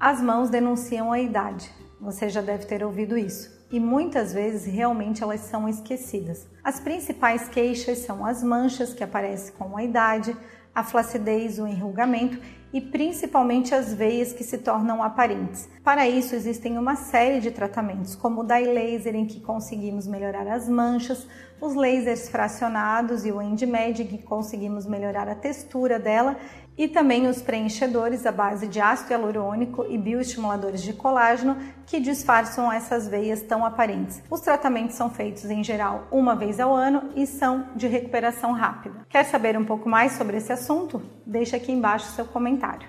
As mãos denunciam a idade. Você já deve ter ouvido isso. E muitas vezes realmente elas são esquecidas. As principais queixas são as manchas que aparecem com a idade, a flacidez, o enrugamento e principalmente as veias que se tornam aparentes. Para isso existem uma série de tratamentos, como o dye laser em que conseguimos melhorar as manchas, os lasers fracionados e o EndMed que conseguimos melhorar a textura dela e também os preenchedores à base de ácido hialurônico e bioestimuladores de colágeno que disfarçam essas veias tão aparentes. Os tratamentos são feitos em geral uma vez ao ano e são de recuperação rápida. Quer saber um pouco mais sobre esse assunto? Deixe aqui embaixo seu comentário.